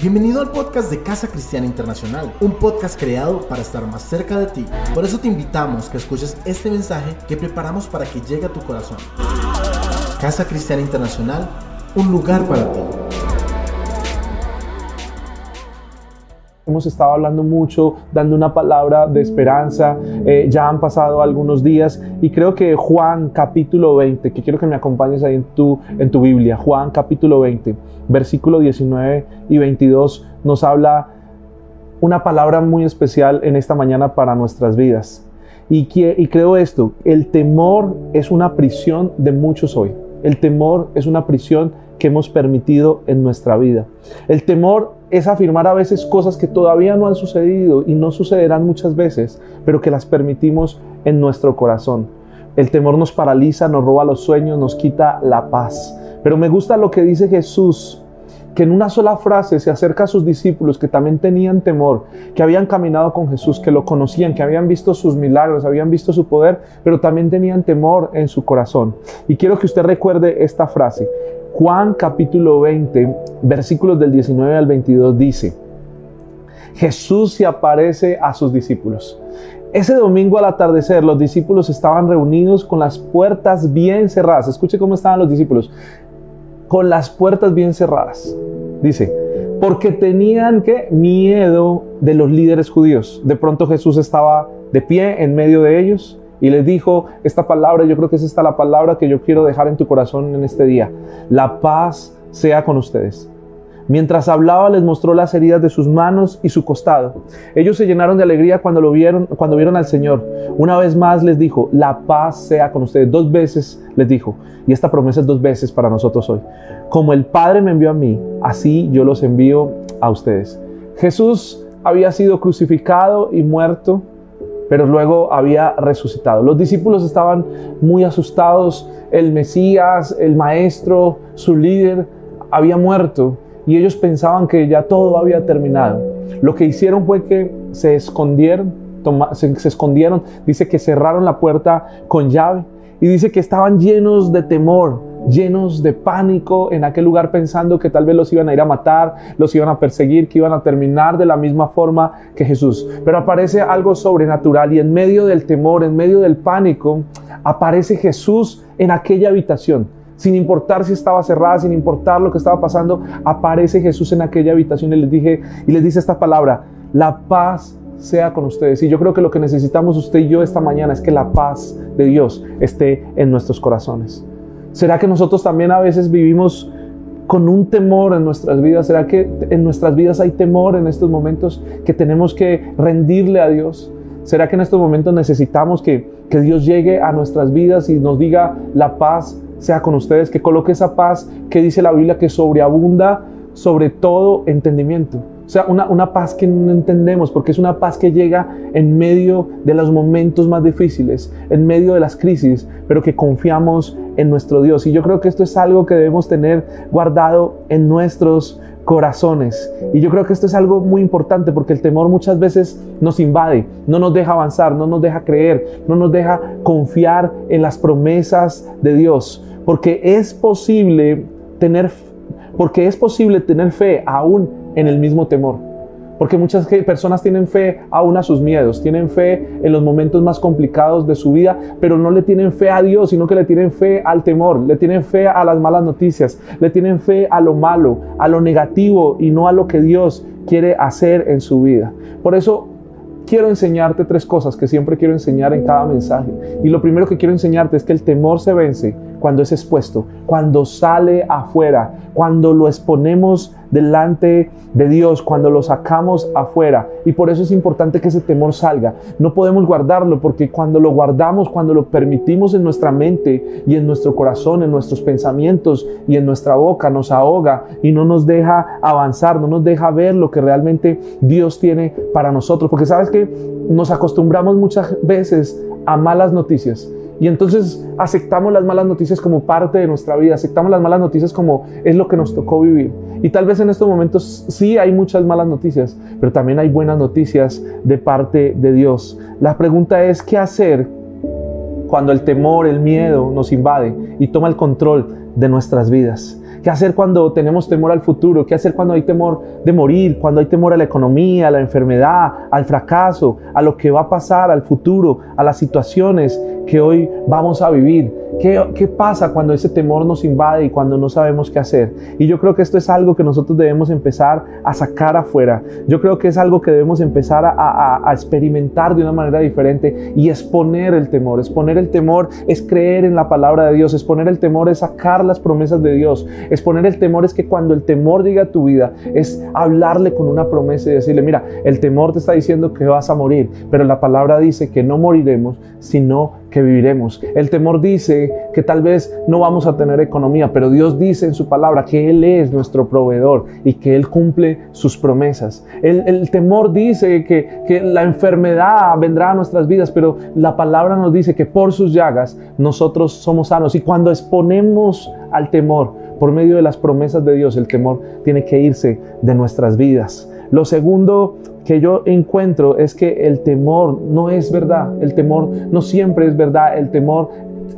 Bienvenido al podcast de Casa Cristiana Internacional, un podcast creado para estar más cerca de ti. Por eso te invitamos que escuches este mensaje que preparamos para que llegue a tu corazón. Casa Cristiana Internacional, un lugar para ti. Hemos estado hablando mucho, dando una palabra de esperanza. Eh, ya han pasado algunos días y creo que Juan capítulo 20, que quiero que me acompañes ahí en tu, en tu Biblia, Juan capítulo 20 versículo 19 y 22 nos habla una palabra muy especial en esta mañana para nuestras vidas. Y, y creo esto, el temor es una prisión de muchos hoy. El temor es una prisión que hemos permitido en nuestra vida. El temor es afirmar a veces cosas que todavía no han sucedido y no sucederán muchas veces, pero que las permitimos en nuestro corazón. El temor nos paraliza, nos roba los sueños, nos quita la paz. Pero me gusta lo que dice Jesús, que en una sola frase se acerca a sus discípulos que también tenían temor, que habían caminado con Jesús, que lo conocían, que habían visto sus milagros, habían visto su poder, pero también tenían temor en su corazón. Y quiero que usted recuerde esta frase. Juan capítulo 20, versículos del 19 al 22 dice, Jesús se aparece a sus discípulos. Ese domingo al atardecer los discípulos estaban reunidos con las puertas bien cerradas. Escuche cómo estaban los discípulos con las puertas bien cerradas. Dice, porque tenían que miedo de los líderes judíos. De pronto Jesús estaba de pie en medio de ellos y les dijo esta palabra, yo creo que es esta la palabra que yo quiero dejar en tu corazón en este día. La paz sea con ustedes. Mientras hablaba les mostró las heridas de sus manos y su costado. Ellos se llenaron de alegría cuando lo vieron, cuando vieron al Señor. Una vez más les dijo, la paz sea con ustedes. Dos veces les dijo, y esta promesa es dos veces para nosotros hoy. Como el Padre me envió a mí, así yo los envío a ustedes. Jesús había sido crucificado y muerto, pero luego había resucitado. Los discípulos estaban muy asustados. El Mesías, el Maestro, su líder, había muerto y ellos pensaban que ya todo había terminado. Lo que hicieron fue que se escondieron, se, escondieron, dice que cerraron la puerta con llave y dice que estaban llenos de temor, llenos de pánico en aquel lugar pensando que tal vez los iban a ir a matar, los iban a perseguir, que iban a terminar de la misma forma que Jesús. Pero aparece algo sobrenatural y en medio del temor, en medio del pánico, aparece Jesús en aquella habitación sin importar si estaba cerrada, sin importar lo que estaba pasando, aparece Jesús en aquella habitación y les dije y les dice esta palabra, la paz sea con ustedes. Y yo creo que lo que necesitamos usted y yo esta mañana es que la paz de Dios esté en nuestros corazones. ¿Será que nosotros también a veces vivimos con un temor en nuestras vidas? ¿Será que en nuestras vidas hay temor en estos momentos que tenemos que rendirle a Dios? ¿Será que en estos momentos necesitamos que, que Dios llegue a nuestras vidas y nos diga la paz sea con ustedes, que coloque esa paz que dice la Biblia que sobreabunda sobre todo entendimiento. O sea, una, paz que no entendemos, porque es una paz que llega en medio de los momentos más difíciles, en medio de las crisis, pero que confiamos en nuestro Dios. Y yo creo que esto es algo que debemos tener guardado en nuestros corazones. Y yo creo que esto es algo muy importante porque el temor muchas veces nos invade, no nos deja avanzar, no nos deja creer, no nos deja confiar en las promesas de Dios. Porque es posible tener, porque es posible tener fe aún en el mismo temor. Porque muchas personas tienen fe aún a sus miedos, tienen fe en los momentos más complicados de su vida, pero no le tienen fe a Dios, sino que le tienen fe al temor, le tienen fe a las malas noticias, le tienen fe a lo malo, a lo negativo y no a lo que Dios quiere hacer en su vida. Por eso quiero enseñarte tres cosas que siempre quiero enseñar en cada mensaje. Y lo primero que quiero enseñarte es que el temor se vence cuando es expuesto, cuando sale afuera, cuando lo exponemos delante de Dios, cuando lo sacamos afuera. Y por eso es importante que ese temor salga. No podemos guardarlo porque cuando lo guardamos, cuando lo permitimos en nuestra mente y en nuestro corazón, en nuestros pensamientos y en nuestra boca, nos ahoga y no nos deja avanzar, no nos deja ver lo que realmente Dios tiene para nosotros. Porque sabes que nos acostumbramos muchas veces a malas noticias y entonces aceptamos las malas noticias como parte de nuestra vida, aceptamos las malas noticias como es lo que nos tocó vivir. Y tal vez en estos momentos sí hay muchas malas noticias, pero también hay buenas noticias de parte de Dios. La pregunta es, ¿qué hacer cuando el temor, el miedo nos invade y toma el control de nuestras vidas? ¿Qué hacer cuando tenemos temor al futuro? ¿Qué hacer cuando hay temor de morir? Cuando hay temor a la economía, a la enfermedad, al fracaso, a lo que va a pasar, al futuro, a las situaciones que hoy vamos a vivir. ¿Qué, ¿Qué, pasa cuando ese temor nos invade y cuando no sabemos qué hacer? Y yo creo que esto es algo que nosotros debemos empezar a sacar afuera. Yo creo que es algo que debemos empezar a, a, a experimentar de una manera diferente y exponer el temor. Exponer el temor es creer en la palabra de Dios. Exponer el temor es sacar las promesas de Dios. Exponer el temor es que cuando el temor llegue a tu vida es hablarle con una promesa y decirle, mira, el temor te está diciendo que vas a morir, pero la palabra dice que no moriremos, sino que viviremos. El temor dice que tal vez no vamos a tener economía, pero Dios dice en su palabra que Él es nuestro proveedor y que Él cumple sus promesas. El, el temor dice que, que la enfermedad vendrá a nuestras vidas, pero la palabra nos dice que por sus llagas nosotros somos sanos. Y cuando exponemos al temor por medio de las promesas de Dios, el temor tiene que irse de nuestras vidas. Lo segundo que yo encuentro es que el temor no es verdad, el temor no siempre es verdad, el temor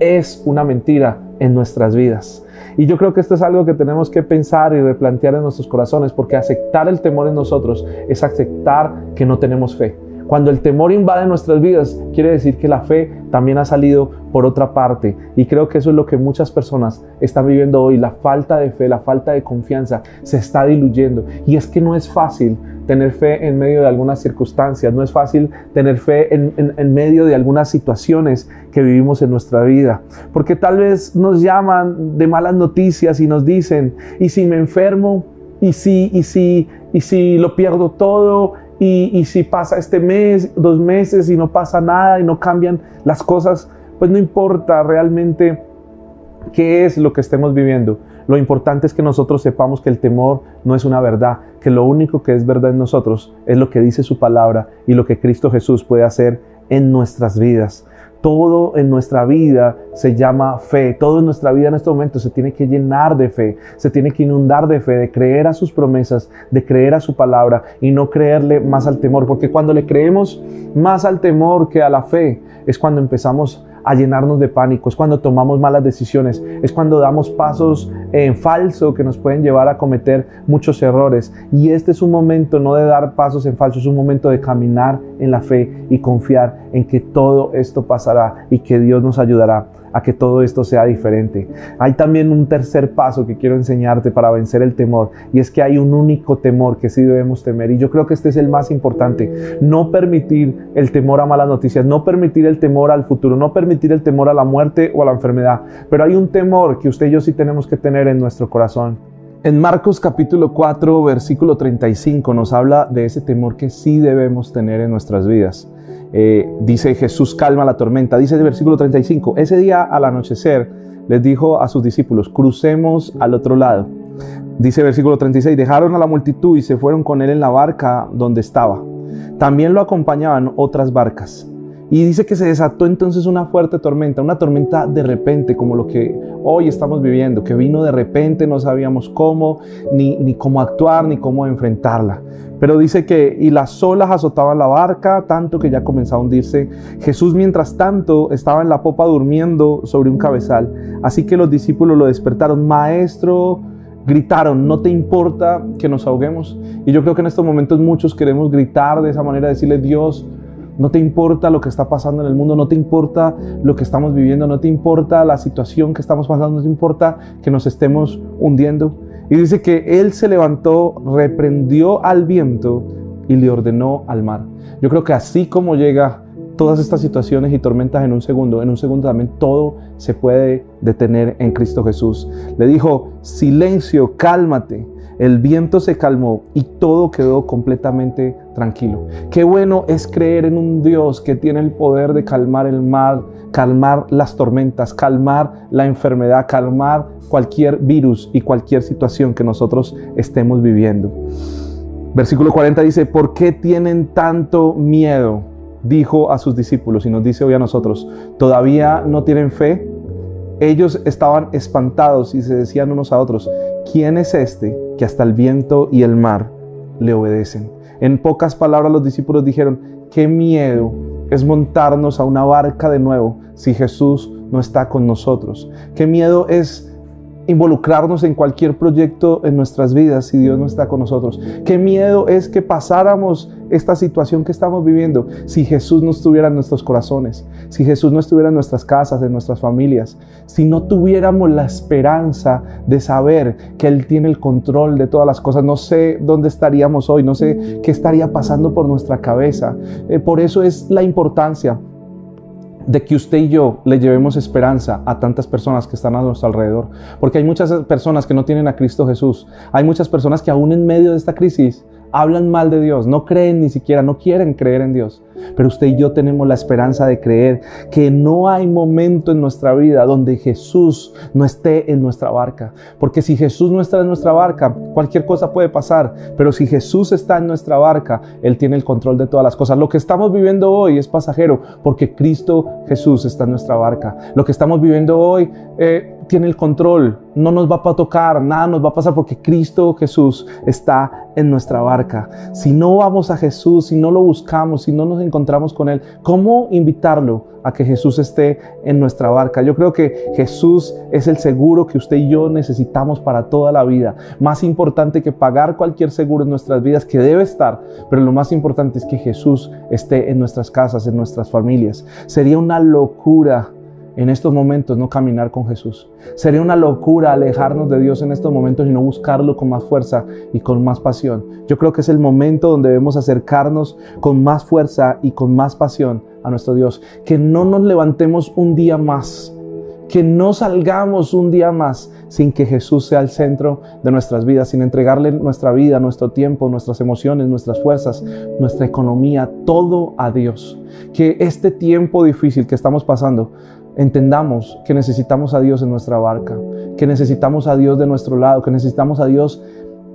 es una mentira en nuestras vidas. Y yo creo que esto es algo que tenemos que pensar y replantear en nuestros corazones, porque aceptar el temor en nosotros es aceptar que no tenemos fe. Cuando el temor invade nuestras vidas, quiere decir que la fe también ha salido por otra parte. Y creo que eso es lo que muchas personas están viviendo hoy. La falta de fe, la falta de confianza se está diluyendo. Y es que no es fácil tener fe en medio de algunas circunstancias, no es fácil tener fe en, medio de algunas situaciones que vivimos en nuestra vida, porque tal vez nos llaman de malas noticias y nos dicen, ¿y si me enfermo? ¿Y si, y si, y si lo pierdo todo? Y, si pasa este mes, dos meses y no pasa nada y no cambian las cosas, pues no importa realmente qué es lo que estemos viviendo. Lo importante es que nosotros sepamos que el temor no es una verdad, que lo único que es verdad en nosotros es lo que dice su palabra y lo que Cristo Jesús puede hacer en nuestras vidas. Todo en nuestra vida se llama fe. Todo en nuestra vida en este momento se tiene que llenar de fe. Se tiene que inundar de fe, de creer a sus promesas, de creer a su palabra y no creerle más al temor. Porque cuando le creemos más al temor que a la fe, es cuando empezamos a llenarnos de pánico, es cuando tomamos malas decisiones, es cuando damos pasos en falso que nos pueden llevar a cometer muchos errores. Y este es un momento no de dar pasos en falso, es un momento de caminar en la fe y confiar en que todo esto pasará y que Dios nos ayudará a que todo esto sea diferente. Hay también un tercer paso que quiero enseñarte para vencer el temor y es que hay un único temor que sí debemos temer y yo creo que este es el más importante. No permitir el temor a malas noticias, no permitir el temor al futuro, no permitir el temor a la muerte o a la enfermedad, pero hay un temor que usted y yo sí tenemos que tener en nuestro corazón. En Marcos capítulo 4, versículo 35 nos habla de ese temor que sí debemos tener en nuestras vidas. Eh, dice Jesús calma la tormenta. Dice el versículo 35, ese día al anochecer les dijo a sus discípulos, crucemos al otro lado. Dice el versículo 36, dejaron a la multitud y se fueron con él en la barca donde estaba. También lo acompañaban otras barcas. Y dice que se desató entonces una fuerte tormenta, una tormenta de repente, como lo que hoy estamos viviendo, que vino de repente, no sabíamos cómo, ni, ni cómo actuar, ni cómo enfrentarla. Pero dice que, y las olas azotaban la barca, tanto que ya comenzaba a hundirse. Jesús, mientras tanto, estaba en la popa durmiendo sobre un cabezal. Así que los discípulos lo despertaron, maestro, gritaron, no te importa que nos ahoguemos. Y yo creo que en estos momentos muchos queremos gritar de esa manera, decirle, Dios, no te importa lo que está pasando en el mundo, no te importa lo que estamos viviendo, no te importa la situación que estamos pasando, no te importa que nos estemos hundiendo. Y dice que él se levantó, reprendió al viento y le ordenó al mar. Yo creo que así como llega todas estas situaciones y tormentas en un segundo, en un segundo también todo se puede detener en Cristo Jesús. Le dijo, silencio, cálmate. El viento se calmó y todo quedó completamente tranquilo. Qué bueno es creer en un Dios que tiene el poder de calmar el mar, calmar las tormentas, calmar la enfermedad, calmar cualquier virus y cualquier situación que nosotros estemos viviendo. Versículo 40 dice, ¿por qué tienen tanto miedo? Dijo a sus discípulos y nos dice hoy a nosotros, ¿todavía no tienen fe? Ellos estaban espantados y se decían unos a otros, ¿quién es este que hasta el viento y el mar le obedecen? En pocas palabras los discípulos dijeron, qué miedo es montarnos a una barca de nuevo si Jesús no está con nosotros. Qué miedo es involucrarnos en cualquier proyecto en nuestras vidas si Dios no está con nosotros. Qué miedo es que pasáramos esta situación que estamos viviendo si Jesús no estuviera en nuestros corazones, si Jesús no estuviera en nuestras casas, en nuestras familias, si no tuviéramos la esperanza de saber que Él tiene el control de todas las cosas. No sé dónde estaríamos hoy, no sé qué estaría pasando por nuestra cabeza. Eh, por eso es la importancia de que usted y yo le llevemos esperanza a tantas personas que están a nuestro alrededor. Porque hay muchas personas que no tienen a Cristo Jesús. Hay muchas personas que aún en medio de esta crisis hablan mal de Dios, no creen ni siquiera, no quieren creer en Dios. Pero usted y yo tenemos la esperanza de creer que no hay momento en nuestra vida donde Jesús no esté en nuestra barca. Porque si Jesús no está en nuestra barca, cualquier cosa puede pasar. Pero si Jesús está en nuestra barca, Él tiene el control de todas las cosas. Lo que estamos viviendo hoy es pasajero porque Cristo Jesús está en nuestra barca. Lo que estamos viviendo hoy... Eh, tiene el control, no nos va a tocar, nada nos va a pasar porque Cristo Jesús está en nuestra barca. Si no vamos a Jesús, si no lo buscamos, si no nos encontramos con Él, ¿cómo invitarlo a que Jesús esté en nuestra barca? Yo creo que Jesús es el seguro que usted y yo necesitamos para toda la vida. Más importante que pagar cualquier seguro en nuestras vidas, que debe estar, pero lo más importante es que Jesús esté en nuestras casas, en nuestras familias. Sería una locura en estos momentos no caminar con Jesús. Sería una locura alejarnos de Dios en estos momentos y no buscarlo con más fuerza y con más pasión. Yo creo que es el momento donde debemos acercarnos con más fuerza y con más pasión a nuestro Dios. Que no nos levantemos un día más. Que no salgamos un día más sin que Jesús sea el centro de nuestras vidas, sin entregarle nuestra vida, nuestro tiempo, nuestras emociones, nuestras fuerzas, nuestra economía, todo a Dios. Que este tiempo difícil que estamos pasando entendamos que necesitamos a Dios en nuestra barca, que necesitamos a Dios de nuestro lado, que necesitamos a Dios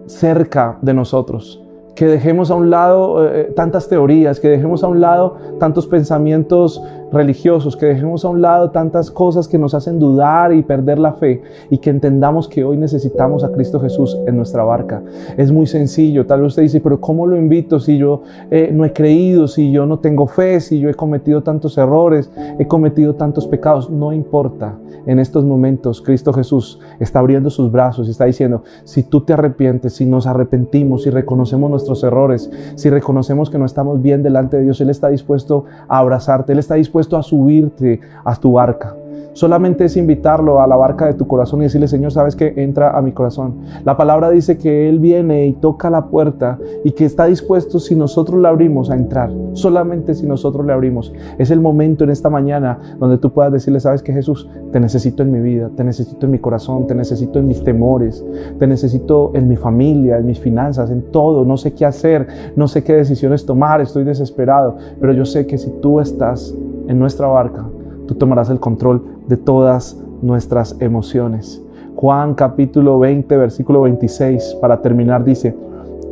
cerca de nosotros que dejemos a un lado eh, eh, tantas teorías, que dejemos a un lado tantos pensamientos religiosos, que dejemos a un lado tantas cosas que nos hacen dudar y perder la fe y que entendamos que hoy necesitamos a Cristo Jesús en nuestra barca. Es muy sencillo, tal vez usted dice, pero ¿cómo lo invito si yo eh, no he creído, si yo no tengo fe, si yo he cometido tantos errores, he cometido tantos pecados? No importa. En estos momentos Cristo Jesús está abriendo sus brazos y está diciendo, si tú te arrepientes, si nos arrepentimos, si reconocemos nuestros errores, si reconocemos que no estamos bien delante de Dios, Él está dispuesto a abrazarte, Él está dispuesto a subirte a tu barca. Solamente es invitarlo a la barca de tu corazón y decirle, Señor, sabes que entra a mi corazón. La palabra dice que Él viene y toca la puerta y que está dispuesto si nosotros le abrimos a entrar. Solamente si nosotros le abrimos. Es el momento en esta mañana donde tú puedas decirle, sabes que Jesús, te necesito en mi vida, te necesito en mi corazón, te necesito en mis temores, te necesito en mi familia, en mis finanzas, en todo. No sé qué hacer, no sé qué decisiones tomar, estoy desesperado, pero yo sé que si tú estás en nuestra barca, tú tomarás el control de todas nuestras emociones. Juan capítulo 20, versículo 26, para terminar, dice,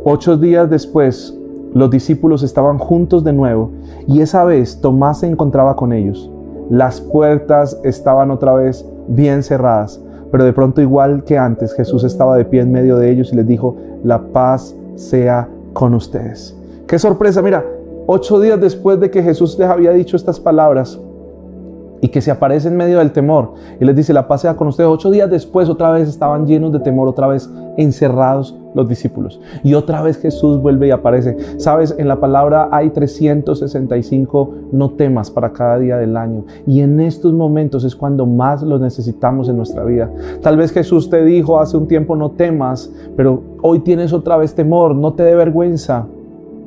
ocho días después los discípulos estaban juntos de nuevo y esa vez Tomás se encontraba con ellos. Las puertas estaban otra vez bien cerradas, pero de pronto igual que antes Jesús estaba de pie en medio de ellos y les dijo, la paz sea con ustedes. Qué sorpresa, mira, ocho días después de que Jesús les había dicho estas palabras, y que se aparece en medio del temor y les dice, la paz sea con ustedes. Ocho días después otra vez estaban llenos de temor, otra vez encerrados los discípulos. Y otra vez Jesús vuelve y aparece. Sabes, en la palabra hay 365 no temas para cada día del año. Y en estos momentos es cuando más los necesitamos en nuestra vida. Tal vez Jesús te dijo hace un tiempo no temas, pero hoy tienes otra vez temor, no te dé vergüenza.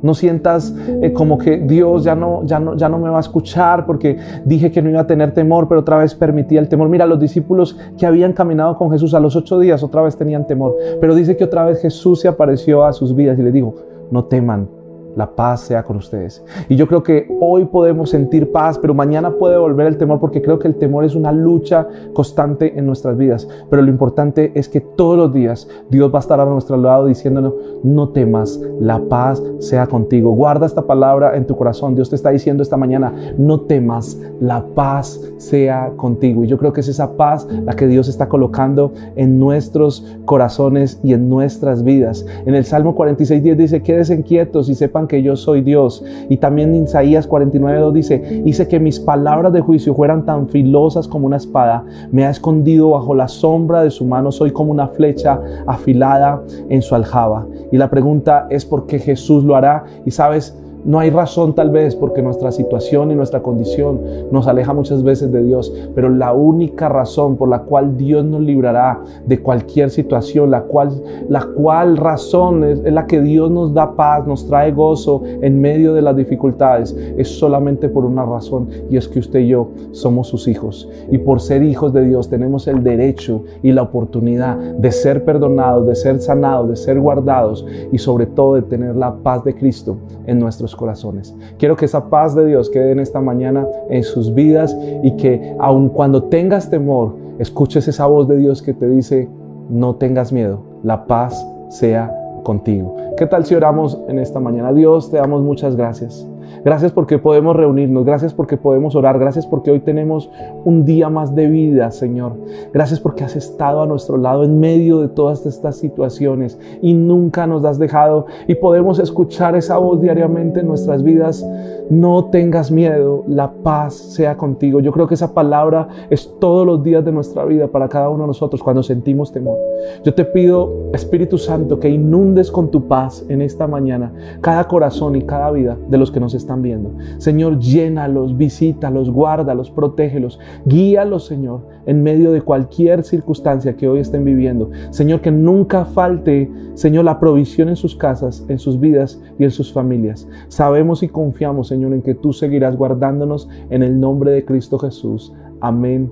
No sientas eh, como que Dios ya no, ya, no, ya no me va a escuchar porque dije que no iba a tener temor, pero otra vez permitía el temor. Mira, los discípulos que habían caminado con Jesús a los ocho días otra vez tenían temor, pero dice que otra vez Jesús se apareció a sus vidas y les dijo, no teman, la paz sea con ustedes. Y yo creo que hoy podemos sentir paz, pero mañana puede volver el temor porque creo que el temor es una lucha constante en nuestras vidas. Pero lo importante es que todos los días Dios va a estar a nuestro lado diciéndonos, no temas, la paz sea contigo. Guarda esta palabra en tu corazón. Dios te está diciendo esta mañana, no temas, la paz sea contigo. Y yo creo que es esa paz la que Dios está colocando en nuestros corazones y en nuestras vidas. En el Salmo 46, 10 dice, quédense quietos y sepan que yo soy Dios. Y también en Isaías 49.2 dice, hice que mis palabras de juicio fueran tan filosas como una espada. Me ha escondido bajo la sombra de su mano. Soy como una flecha afilada en su aljaba. Y la pregunta es por qué Jesús lo hará. Y sabes, no hay razón tal vez porque nuestra situación y nuestra condición nos aleja muchas veces de Dios, pero la única razón por la cual Dios nos librará de cualquier situación, la cual, la cual razón es, la que Dios nos da paz, nos trae gozo en medio de las dificultades, es solamente por una razón y es que usted y yo somos sus hijos. Y por ser hijos de Dios tenemos el derecho y la oportunidad de ser perdonados, de ser sanados, de ser guardados y sobre todo de tener la paz de Cristo en nuestros corazones. Quiero que esa paz de Dios quede en esta mañana en sus vidas y que aun cuando tengas temor, escuches esa voz de Dios que te dice, no tengas miedo, la paz sea contigo. ¿Qué tal si oramos en esta mañana? Dios, te damos muchas gracias. Gracias porque podemos reunirnos, gracias porque podemos orar, gracias porque hoy tenemos un día más de vida, Señor. Gracias porque has estado a nuestro lado en medio de todas estas situaciones y nunca nos has dejado y podemos escuchar esa voz diariamente en nuestras vidas. No tengas miedo, la paz sea contigo. Yo creo que esa palabra es todos los días de nuestra vida para cada uno de nosotros cuando sentimos temor. Yo te pido, Espíritu Santo, que inundes con tu paz en esta mañana cada corazón y cada vida de los que nos están viendo. Señor, llénalos, visítalos, guárdalos, protégelos, guíalos, Señor, en medio de cualquier circunstancia que hoy estén viviendo. Señor, que nunca falte, Señor, la provisión en sus casas, en sus vidas y en sus familias. Sabemos y confiamos, Señor, en que tú seguirás guardándonos en el nombre de Cristo Jesús. Amén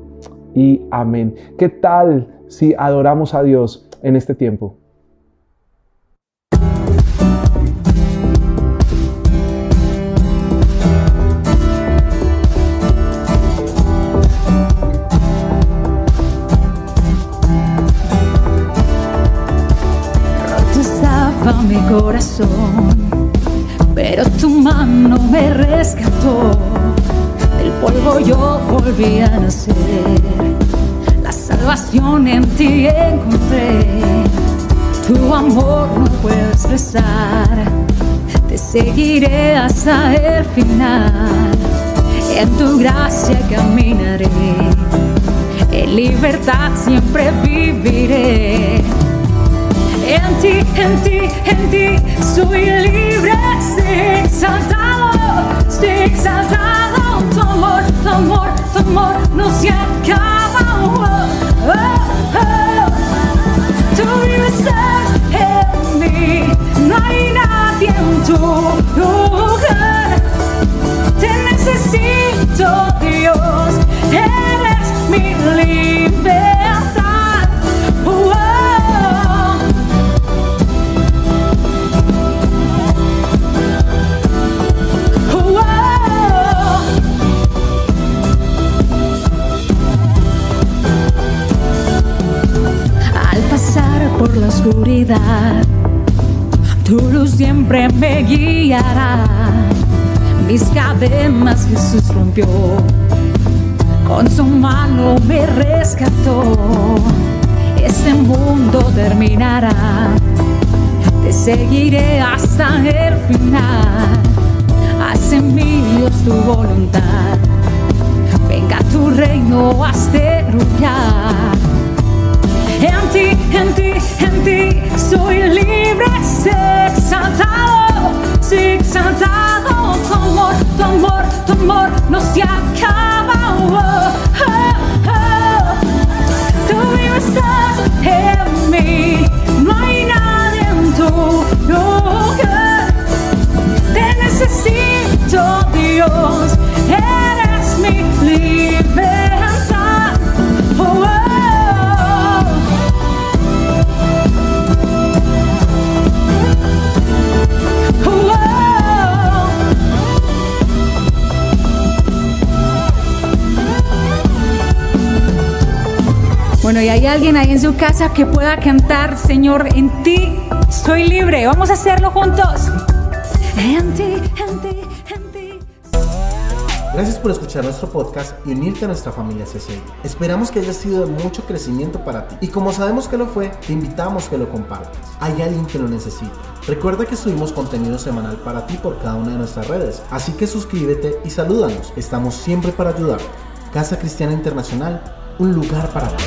y amén. ¿Qué tal si adoramos a Dios en este tiempo? Mi corazón, pero tu mano me rescató. Del polvo yo volví a nacer, la salvación en ti encontré. Tu amor no puedo expresar, te seguiré hasta el final. En tu gracia caminaré, en libertad siempre viviré en ti, en ti, en ti soy libre, sé exaltado, sé exaltado. Tu amor, tu amor, tu amor no Tu siempre me guiará. Mis cadenas Jesús rompió. Con su mano me rescató. Este mundo terminará. Te seguiré hasta el final. Haz en mí Dios tu voluntad. Venga tu reino hasta lugar en ti, en ti, en ti soy libre, sé exaltado, sé exaltado. Tu amor, tu amor, tu amor no se acaba. Hay alguien ahí en su casa que pueda cantar, Señor, en ti soy libre. Vamos a hacerlo juntos. Gracias por escuchar nuestro podcast y unirte a nuestra familia CCI. Esperamos que haya sido de mucho crecimiento para ti y como sabemos que lo fue, te invitamos que lo compartas. Hay alguien que lo necesita. Recuerda que subimos contenido semanal para ti por cada una de nuestras redes, así que suscríbete y salúdanos. Estamos siempre para ayudar. Casa Cristiana Internacional, un lugar para ti.